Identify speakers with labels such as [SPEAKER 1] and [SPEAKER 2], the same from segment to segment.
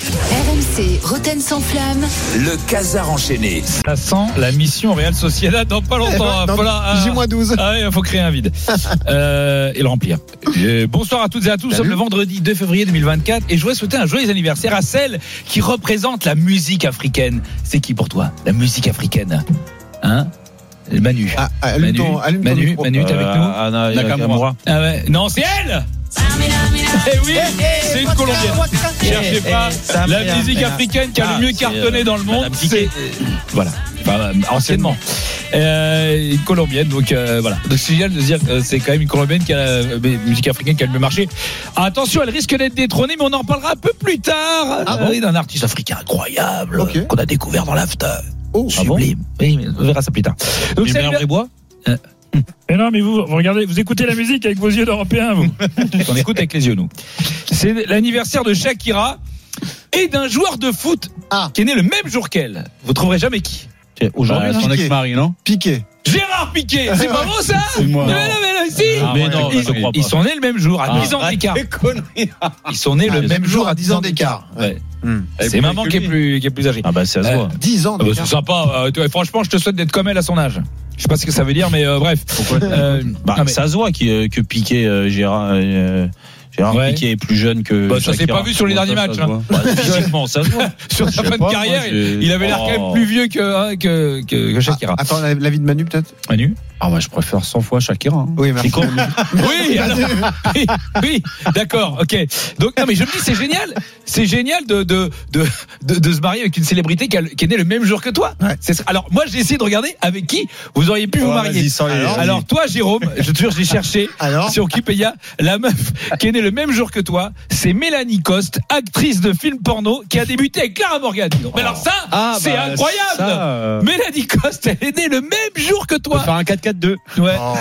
[SPEAKER 1] RMC Roten sans flamme.
[SPEAKER 2] le casar enchaîné.
[SPEAKER 3] Ça sent la mission Real Sociedad dans pas longtemps.
[SPEAKER 4] Eh ben,
[SPEAKER 3] hein. Voilà, ah.
[SPEAKER 4] J-12.
[SPEAKER 3] Ah oui, il faut créer un vide euh, et le remplir. Euh, bonsoir à toutes et à tous. Nous sommes le vendredi 2 février 2024 et je voudrais souhaiter un joyeux anniversaire à celle qui représente la musique africaine. C'est qui pour toi La musique africaine Hein? Manu.
[SPEAKER 4] Ah, ah, allume
[SPEAKER 3] Manu,
[SPEAKER 4] ton- allume ton
[SPEAKER 3] Manu,
[SPEAKER 4] micro.
[SPEAKER 3] Manu, t'es avec nous?
[SPEAKER 5] Anna
[SPEAKER 3] Nakamura. Ah ouais. Non, c'est elle Eh oui, c'est une Colombienne. Cherchez pas la musique africaine qui a le mieux cartonné dans le monde. C'est voilà, Bah, anciennement. Euh, une colombienne, donc euh, voilà. Donc c'est génial de dire que c'est quand même une colombienne qui a la euh, musique africaine qui a le mieux marché. Attention, elle risque d'être détrônée, mais on en parlera un peu plus tard.
[SPEAKER 4] Ah bon
[SPEAKER 3] Euh, d'un artiste africain incroyable qu'on a découvert dans l'after.
[SPEAKER 4] Oh,
[SPEAKER 3] Sublime. oui, mais on verra ça plus tard. Donc c'est mais non, mais vous, vous regardez, vous écoutez la musique avec vos yeux d'Européens, vous. On écoute avec les yeux, nous. C'est l'anniversaire de Shakira et d'un joueur de foot
[SPEAKER 4] Ah.
[SPEAKER 3] qui est né le même jour qu'elle. Vous trouverez jamais qui
[SPEAKER 5] Aujourd'hui,
[SPEAKER 4] Bah,
[SPEAKER 5] son
[SPEAKER 4] Piqué.
[SPEAKER 5] ex-mari, non?
[SPEAKER 4] Piqué.
[SPEAKER 3] Gérard Piquet C'est pas bon, ça?
[SPEAKER 5] C'est moi.
[SPEAKER 3] Mais non, mais non, si
[SPEAKER 5] Ah,
[SPEAKER 3] Mais
[SPEAKER 5] ouais,
[SPEAKER 3] non,
[SPEAKER 5] je
[SPEAKER 3] ils,
[SPEAKER 5] crois pas.
[SPEAKER 3] ils sont nés le même jour, à
[SPEAKER 5] Ah,
[SPEAKER 3] 10 ans d'écart.
[SPEAKER 5] Quelle connerie
[SPEAKER 3] Ils sont nés le
[SPEAKER 4] Ah,
[SPEAKER 3] même jour à 10 ans
[SPEAKER 4] d'écart.
[SPEAKER 3] d'écart. Ouais.
[SPEAKER 4] Hmm.
[SPEAKER 3] C'est maman qui est plus, qui est plus âgée.
[SPEAKER 5] Ah bah ça se
[SPEAKER 3] Euh,
[SPEAKER 5] voit.
[SPEAKER 4] 10 ans
[SPEAKER 3] Ah bah,
[SPEAKER 4] d'écart.
[SPEAKER 3] c'est sympa. euh, franchement, je te souhaite d'être comme elle à son âge. Je sais pas ce que ça veut dire, mais euh, bref.
[SPEAKER 5] Pourquoi
[SPEAKER 3] Euh,
[SPEAKER 5] Bah,
[SPEAKER 3] non, mais-
[SPEAKER 5] ça se voit qui, euh, que Piqué euh, Gérard euh, Gérard
[SPEAKER 3] Ouais.
[SPEAKER 5] Piqué est plus jeune que
[SPEAKER 3] Bah, ça s'est
[SPEAKER 5] Shakira.
[SPEAKER 3] pas vu sur les
[SPEAKER 5] Comment
[SPEAKER 3] derniers
[SPEAKER 5] ça,
[SPEAKER 3] matchs,
[SPEAKER 5] ça se voit Bah, Physiquement, ça se voit.
[SPEAKER 3] sur sa
[SPEAKER 5] Je
[SPEAKER 3] fin de carrière, il, il avait l'air quand même
[SPEAKER 5] Oh.
[SPEAKER 3] plus vieux que, hein, que, que, que Shakira.
[SPEAKER 4] Ah, attends, la, la vie de Manu peut-être?
[SPEAKER 3] Manu?
[SPEAKER 5] Ah bah je préfère 100 fois Shakira. hein.
[SPEAKER 4] Oui, merci.
[SPEAKER 3] Oui, alors- oui, oui, d'accord, ok. Donc, non, mais je me dis, c'est génial, c'est génial de, de, de, de, de se marier avec une célébrité qui, a- qui est née le même jour que toi.
[SPEAKER 4] Ouais.
[SPEAKER 3] Alors, moi, j'ai essayé de regarder avec qui vous auriez pu vous marier.
[SPEAKER 5] les-
[SPEAKER 4] Alors,
[SPEAKER 3] toi, Jérôme, je te jure, j'ai cherché.
[SPEAKER 4] Alors
[SPEAKER 3] Sur Wikipédia, la meuf qui est née le même jour que toi, c'est Mélanie Coste, actrice de film porno, qui a débuté avec Clara Morgan. donc. Mais alors ça,
[SPEAKER 5] Ah,
[SPEAKER 3] c'est
[SPEAKER 5] bah,
[SPEAKER 3] incroyable.
[SPEAKER 5] ça, euh,
[SPEAKER 3] Mélanie Coste, elle est née le même jour que toi.
[SPEAKER 5] faire un 4-4-2.
[SPEAKER 3] Ouais.
[SPEAKER 4] Oh.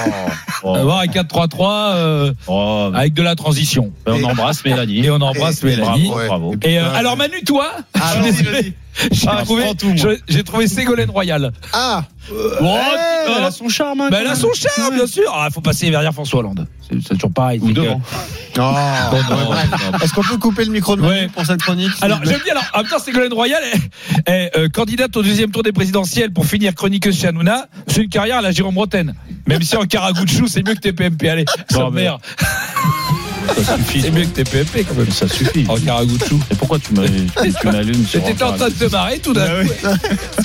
[SPEAKER 5] Oh.
[SPEAKER 3] Avoir un 4-3-3 euh,
[SPEAKER 5] Oh,
[SPEAKER 3] avec de la transition.
[SPEAKER 5] on embrasse Mélanie.
[SPEAKER 3] Et on embrasse
[SPEAKER 4] Et- et
[SPEAKER 3] Mélanie.
[SPEAKER 5] Bravo,
[SPEAKER 4] Ouais.
[SPEAKER 5] bravo.
[SPEAKER 4] Et
[SPEAKER 3] euh, alors Manu, toi, suis désolé, j'ai trouvé, je- j'ai trouvé Ségolène Royal.
[SPEAKER 4] Ah
[SPEAKER 3] Bon,
[SPEAKER 5] elle
[SPEAKER 3] euh,
[SPEAKER 5] a son charme. hein,
[SPEAKER 3] bah, elle a son charme, bien sûr. Ah, faut passer derrière François Hollande. C'est toujours pareil.
[SPEAKER 5] Ou
[SPEAKER 3] que-
[SPEAKER 5] devant.
[SPEAKER 4] Non
[SPEAKER 3] non,
[SPEAKER 4] Ouais, bref. Est-ce qu'on peut couper le micro de
[SPEAKER 3] Ouais.
[SPEAKER 4] pour cette chronique
[SPEAKER 3] Alors, j'aime bien, alors, en même temps, Ségolène Royal est, est, euh, candidate au deuxième tour des présidentielles pour finir chroniqueuse chez Hanouna. C'est une carrière à la Jérôme Bretagne. Même si en Caragouchou, c'est mieux que TPMP. Allez, sa
[SPEAKER 5] Non, mais-
[SPEAKER 3] mère.
[SPEAKER 5] Ça suffit.
[SPEAKER 3] C'est mieux que TPMP, quand même.
[SPEAKER 5] Ça suffit.
[SPEAKER 3] En Caragouchou.
[SPEAKER 5] Et pourquoi tu m'as- tu tu m'allumes
[SPEAKER 3] J'étais en train de te marrer tout d'un coup.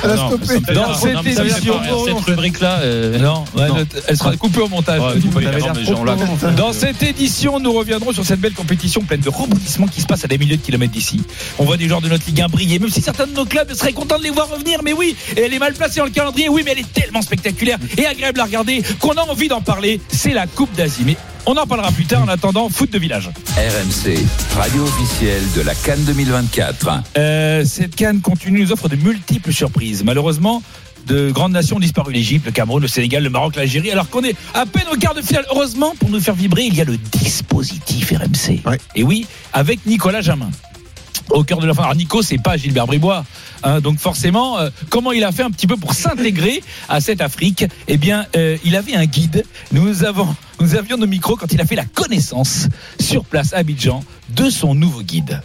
[SPEAKER 4] Ça l'a stoppé.
[SPEAKER 3] Dans cette édition-
[SPEAKER 5] cette rubrique-là, euh,
[SPEAKER 3] Non,
[SPEAKER 5] Non.
[SPEAKER 3] elle sera coupée au montage.
[SPEAKER 5] Non.
[SPEAKER 3] Dans cette édition, nous reviendrons sur cette belle compétition pleine de rebondissements qui se passe à des milliers de kilomètres d'ici. On voit des joueurs de notre Ligue 1 briller, même si certains de nos clubs seraient contents de les voir revenir. Mais oui, et elle est mal placée dans le calendrier. Oui, mais elle est tellement spectaculaire et agréable à regarder qu'on a envie d'en parler. C'est la Coupe d'Asie. Mais on en parlera plus tard. En attendant, foot de village.
[SPEAKER 2] RMC, radio officielle de la Cannes 2024.
[SPEAKER 3] Euh, cette canne continue nous offre de multiples surprises. Malheureusement, de grandes nations ont disparu l'Égypte, le Cameroun, le Sénégal, le Maroc, l'Algérie, alors qu'on est à peine au quart de finale. Heureusement, pour nous faire vibrer, il y a le dispositif RMC.
[SPEAKER 4] Ouais.
[SPEAKER 3] Et oui, avec Nicolas Jamin. Au cœur de la fin. Alors Nico, c'est pas Gilbert Bribois. hein, donc forcément, euh, comment il a fait un petit peu pour s'intégrer à cette Afrique? Eh bien, euh, il avait un guide. Nous avons, nous avions nos micros quand il a fait la connaissance sur place à Abidjan de son nouveau guide.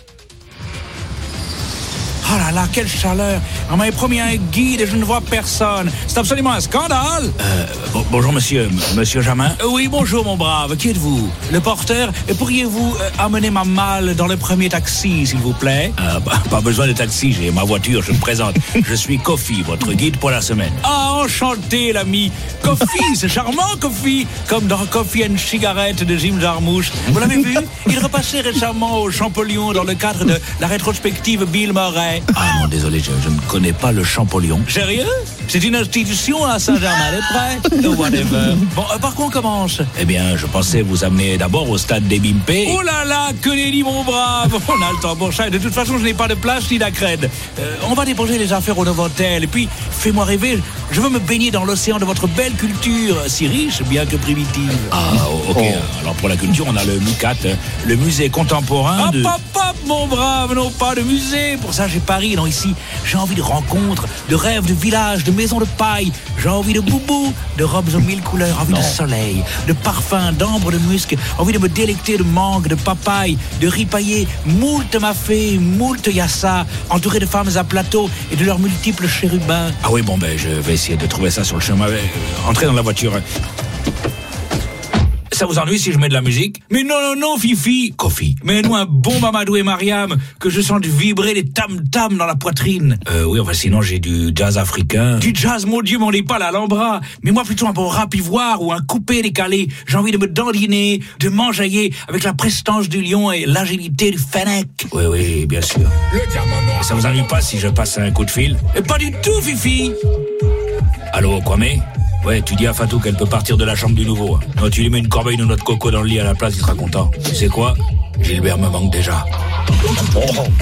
[SPEAKER 6] Oh là là, quelle chaleur On m'avait promis un guide et je ne vois personne. C'est absolument un scandale Euh, bon- Bonjour monsieur, monsieur Jamin. Euh, oui, bonjour mon brave, qui êtes-vous? Le porteur? Pourriez-vous euh, amener ma malle dans le premier taxi, s'il vous plaît? Euh, bah, Pas besoin de taxi, j'ai ma voiture, je me présente. je suis Kofi, votre guide pour la semaine. Ah, enchanté l'ami Kofi, c'est charmant Kofi Comme dans Coffee and Cigarette de Jim Jarmusch. Vous l'avez vu? Il repassait récemment au Champollion dans le cadre de la rétrospective Bill Murray. Ah non, désolé, je, je ne connais pas le Champollion. Sérieux? C'est une institution à Saint-Germain-des-Prés Whatever. Bon, euh, par quoi on commence? Eh bien, je pensais vous amener d'abord au stade des Bimpé. Oh là là, que nenni, mon brave On a le temps pour ça, et de toute façon, je n'ai pas de place ni d'acrède. Euh, on va déposer les affaires au Novotel, et puis, fais-moi rêver, je veux me baigner dans l'océan de votre belle culture, si riche, bien que primitive. Ah, ok. Alors, pour la culture, on a le MICAT, le musée contemporain de... Hop, hop, hop, mon brave, non pas de musée. Pour ça, j'ai Paris, non, ici, j'ai envie de rencontres, de rêves, de villages, de maisons de paille. J'ai envie de boubou, de robes aux mille couleurs, envie de soleil, de parfum, d'ambre, de musc, envie de me délecter de mangue, de papaye, de ripailler, moult m'a fait, moult yassa, entouré de femmes à plateau et de leurs multiples chérubins. Ah oui, bon, ben, je vais essayer de trouver ça sur le chemin. Euh, Entrez dans la voiture. Ça vous ennuie si je mets de la musique Mais non, non, non, Fifi Kofi, mets-nous un bon Mamadou et Mariam, que je sente vibrer les tam-tams dans la poitrine. Euh, oui, enfin, sinon j'ai du jazz africain. Du jazz, mon Dieu, m'en est pas l'alhambra. Mais moi, plutôt un bon rap ivoire ou un coupé décalé. J'ai envie de me dandiner, de m'enjailler avec la prestance du lion et l'agilité du fennec. Oui, oui, bien sûr. Ça vous ennuie pas si je passe un coup de fil? Et pas du tout, Fifi Allô, Kwame? Ouais, tu dis à Fatou qu'elle peut partir de la chambre du nouveau. Non, tu lui mets une corbeille de notre coco dans le lit à la place, il sera content. Tu sais quoi? Gilbert me manque déjà.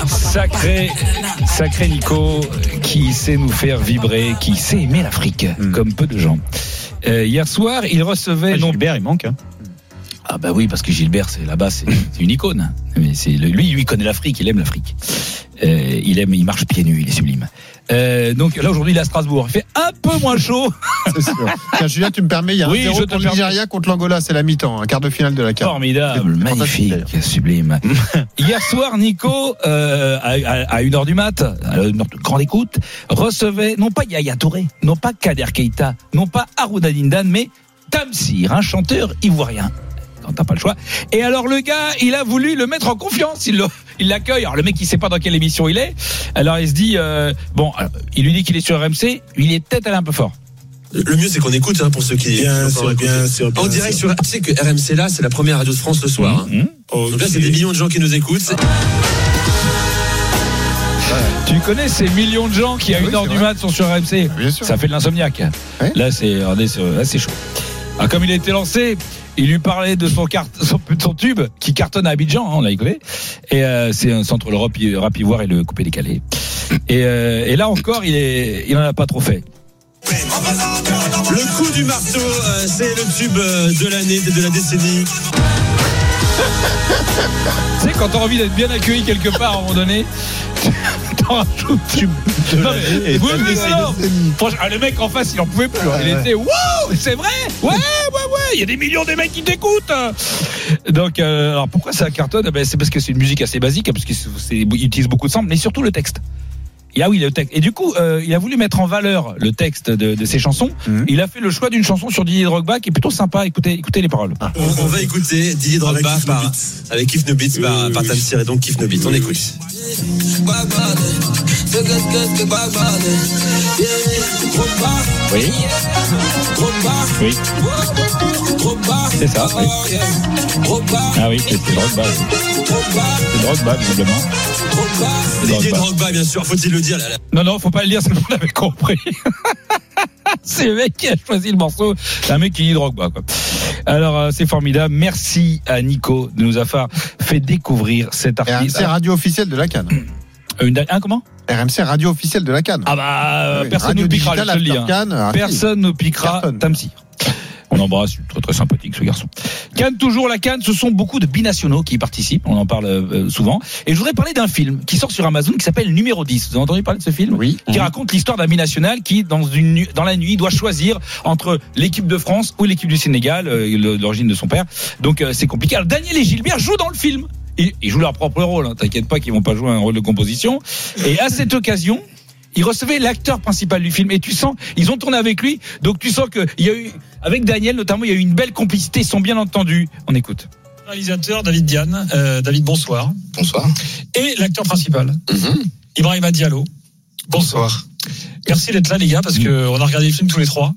[SPEAKER 3] Sacré, sacré Nico, qui sait nous faire vibrer, qui sait aimer l'Afrique, comme peu de gens. Euh, hier soir, il recevait. non,
[SPEAKER 5] Gilbert, il manque. hein.
[SPEAKER 3] Ah bah oui, parce que Gilbert, c'est là-bas, c'est une icône. Mais c'est lui, lui, il connaît l'Afrique, il aime l'Afrique. Euh, il aime, il marche pieds nus, il est sublime. Euh, donc là aujourd'hui, il est à Strasbourg. Il fait un peu moins chaud.
[SPEAKER 4] C'est sûr. Tiens, Julien, tu me permets, il y a un
[SPEAKER 3] Oui,
[SPEAKER 4] zéro
[SPEAKER 3] je te
[SPEAKER 4] pour le
[SPEAKER 3] permets.
[SPEAKER 4] Nigeria contre l'Angola, c'est la mi-temps, un quart de finale de la CAN.
[SPEAKER 3] Formidable, magnifique, sublime. Hier soir, Nico, euh, à, à, à 1h du mat, à grande écoute, recevait non pas Yaya Touré, non pas Kader Keita, non pas Aruna Dindan, mais Tamsir, un chanteur ivoirien. Quand t'as pas le choix. Et alors le gars, il a voulu le mettre en confiance. Il le- il l'accueille. Alors le mec, il sait pas dans quelle émission il est. Alors il se dit, euh, bon, alors, il lui dit qu'il est sur RMC. Il est peut-être allé un peu fort.
[SPEAKER 7] Le mieux, c'est qu'on écoute hein, pour ceux qui.
[SPEAKER 8] Bien sûr, bien sûr, bien
[SPEAKER 7] En direct
[SPEAKER 8] sûr.
[SPEAKER 7] sur. Tu sais que RMC là, c'est la première radio de France le soir. hein.
[SPEAKER 3] Mmh.
[SPEAKER 7] Donc là, c'est des millions de gens qui nous écoutent.
[SPEAKER 3] Tu connais ces millions de gens qui à
[SPEAKER 4] Oui,
[SPEAKER 3] 1h
[SPEAKER 4] c'est
[SPEAKER 3] du mat sont sur RMC
[SPEAKER 4] Bien sûr.
[SPEAKER 3] Ça fait de l'insomniaque.
[SPEAKER 4] Ouais.
[SPEAKER 3] Là, c'est regardez, c'est- là, c'est chaud. Ah, comme il a été lancé, il lui parlait de son, tube qui cartonne à Abidjan, hein, on l'a écouté. Et euh, c'est un centre le rap, ivoire et le coupé décalé. Et, euh, et là encore, il est, il en a pas trop fait.
[SPEAKER 7] Le coup du marteau, euh, c'est le tube de l'année, de la décennie.
[SPEAKER 3] Tu sais, quand t'as envie d'être bien accueilli quelque part à un moment donné, t'en rajoutes. Non, mais-
[SPEAKER 5] Et
[SPEAKER 3] oui,
[SPEAKER 5] pas
[SPEAKER 3] oui,
[SPEAKER 5] de
[SPEAKER 3] non, non. Franchement, ah, le mec en face, il en pouvait plus. hein. Il
[SPEAKER 4] Ouais,
[SPEAKER 3] était, waouh, c'est vrai? Ouais, ouais, ouais, il y a des millions de mecs qui t'écoutent. Donc, euh, alors pourquoi ça cartonne? Eh ben, C'est parce que c'est une musique assez basique, hein, parce qu'il utilise beaucoup de samples, mais surtout le texte. Et ah oui, le texte. Et du coup, euh, il a voulu mettre en valeur le texte de, de ses chansons.
[SPEAKER 4] Mhm.
[SPEAKER 3] Il a fait le choix d'une chanson sur Didier Drogba qui est plutôt sympa. Écoutez, écoutez les paroles.
[SPEAKER 7] On, on va écouter Didier Drogba
[SPEAKER 8] Avec Kif
[SPEAKER 7] par, avec Kif Nobit par,
[SPEAKER 8] Oui,
[SPEAKER 7] par
[SPEAKER 8] oui.
[SPEAKER 7] Tamsir et donc Kif Nobit. On écoute.
[SPEAKER 3] Oui. Oui. C'est ça. oui. Ah oui, c'est c'est Drogba. C'est Drogba, visiblement. C'est
[SPEAKER 7] Didier
[SPEAKER 3] Drogba.
[SPEAKER 7] Bien sûr, faut-il le dire. là, là.
[SPEAKER 3] Non, non, faut pas le dire, c'est le monde avait compris. c'est le mec qui a choisi le morceau. C'est un mec qui dit Drogba, quoi. Alors, euh, c'est formidable. Merci à Nico de nous avoir fait découvrir cet artiste.
[SPEAKER 4] RMC radio officielle de la Cannes.
[SPEAKER 3] Euh, une- un comment?
[SPEAKER 4] RMC radio officielle de la Cannes.
[SPEAKER 3] Ah bah, euh,
[SPEAKER 4] Oui,
[SPEAKER 3] personne ne piquera, je
[SPEAKER 4] digitale
[SPEAKER 3] te le dis.
[SPEAKER 4] after
[SPEAKER 3] hein.
[SPEAKER 4] Ah.
[SPEAKER 3] Personne ne piquera. Tamsir. On embrasse, très très sympathique ce garçon. Cannes toujours la Cannes, ce sont beaucoup de binationaux qui y participent, on en parle euh, souvent. Et je voudrais parler d'un film qui sort sur Amazon qui s'appelle Numéro 10. Vous avez entendu parler de ce film?
[SPEAKER 4] Oui.
[SPEAKER 3] Qui raconte l'histoire d'un binational qui, dans, une, dans la nuit, doit choisir entre l'équipe de France ou l'équipe du Sénégal, euh, l'origine de son père. Donc euh, c'est compliqué. Alors Daniel et Gilbert jouent dans le film. Ils, ils jouent leur propre rôle, hein. t'inquiète pas qu'ils vont pas jouer un rôle de composition. Et à cette occasion, il recevait l'acteur principal du film et tu sens ils ont tourné avec lui donc tu sens que il y a eu avec Daniel notamment il y a eu une belle complicité ils sont bien entendus on écoute
[SPEAKER 9] réalisateur David Diane. Euh, David, bonsoir.
[SPEAKER 8] Bonsoir.
[SPEAKER 9] Et l'acteur principal,
[SPEAKER 8] Mhm.
[SPEAKER 9] Ibrahima Diallo.
[SPEAKER 8] Bonsoir.
[SPEAKER 9] Merci d'être là, les gars, parce que on a regardé le film tous les trois.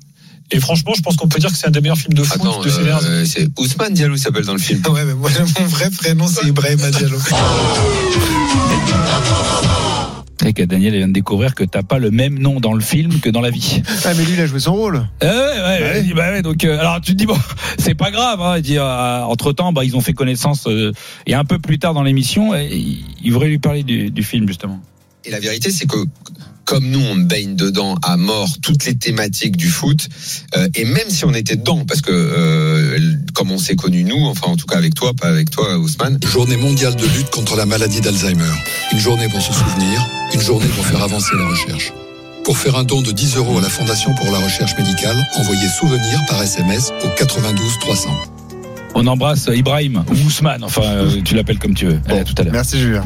[SPEAKER 9] Et franchement, je pense qu'on peut dire que c'est un des meilleurs films de foot
[SPEAKER 8] Attends,
[SPEAKER 9] de ces dernières années.
[SPEAKER 8] euh, c'est Ousmane Diallo qui s'appelle dans le film.
[SPEAKER 10] Ouais, mais moi, mon vrai prénom, c'est Ibrahim Diallo.
[SPEAKER 3] Et que Daniel vient de découvrir que t'as pas le même nom dans le film que dans la vie.
[SPEAKER 4] Ah, mais lui, il a joué son rôle.
[SPEAKER 3] Eh ouais, ouais, ouais, bah ouais, donc euh, alors tu te dis bon, c'est pas grave. Hein, dit entre temps, bah ils ont fait connaissance euh, et un peu plus tard dans l'émission, il, il voudrait lui parler du, du film justement.
[SPEAKER 8] Et la vérité, c'est que comme nous, on baigne dedans à mort toutes les thématiques du foot, euh, et même si on était dedans, parce que euh, comme on s'est connus nous, enfin en tout cas avec toi, pas avec toi, Ousmane.
[SPEAKER 10] Journée mondiale de lutte contre la maladie d'Alzheimer. Une journée pour se souvenir, une journée pour faire avancer la recherche. Pour faire un don de 10 euros à la Fondation pour la recherche médicale, envoyez souvenir par SMS au 92 300.
[SPEAKER 3] On embrasse Ibrahim ou Ousmane, enfin euh, tu l'appelles comme tu veux. Allez, à tout à l'heure.
[SPEAKER 4] Merci Julien.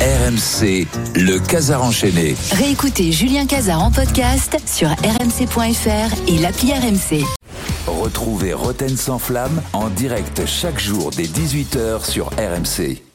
[SPEAKER 2] RMC, le Casar enchaîné.
[SPEAKER 1] Réécoutez Julien Cazard en podcast sur rmc.fr et l'appli RMC.
[SPEAKER 2] Retrouvez Roten sans flamme en direct chaque jour dès 18h sur RMC.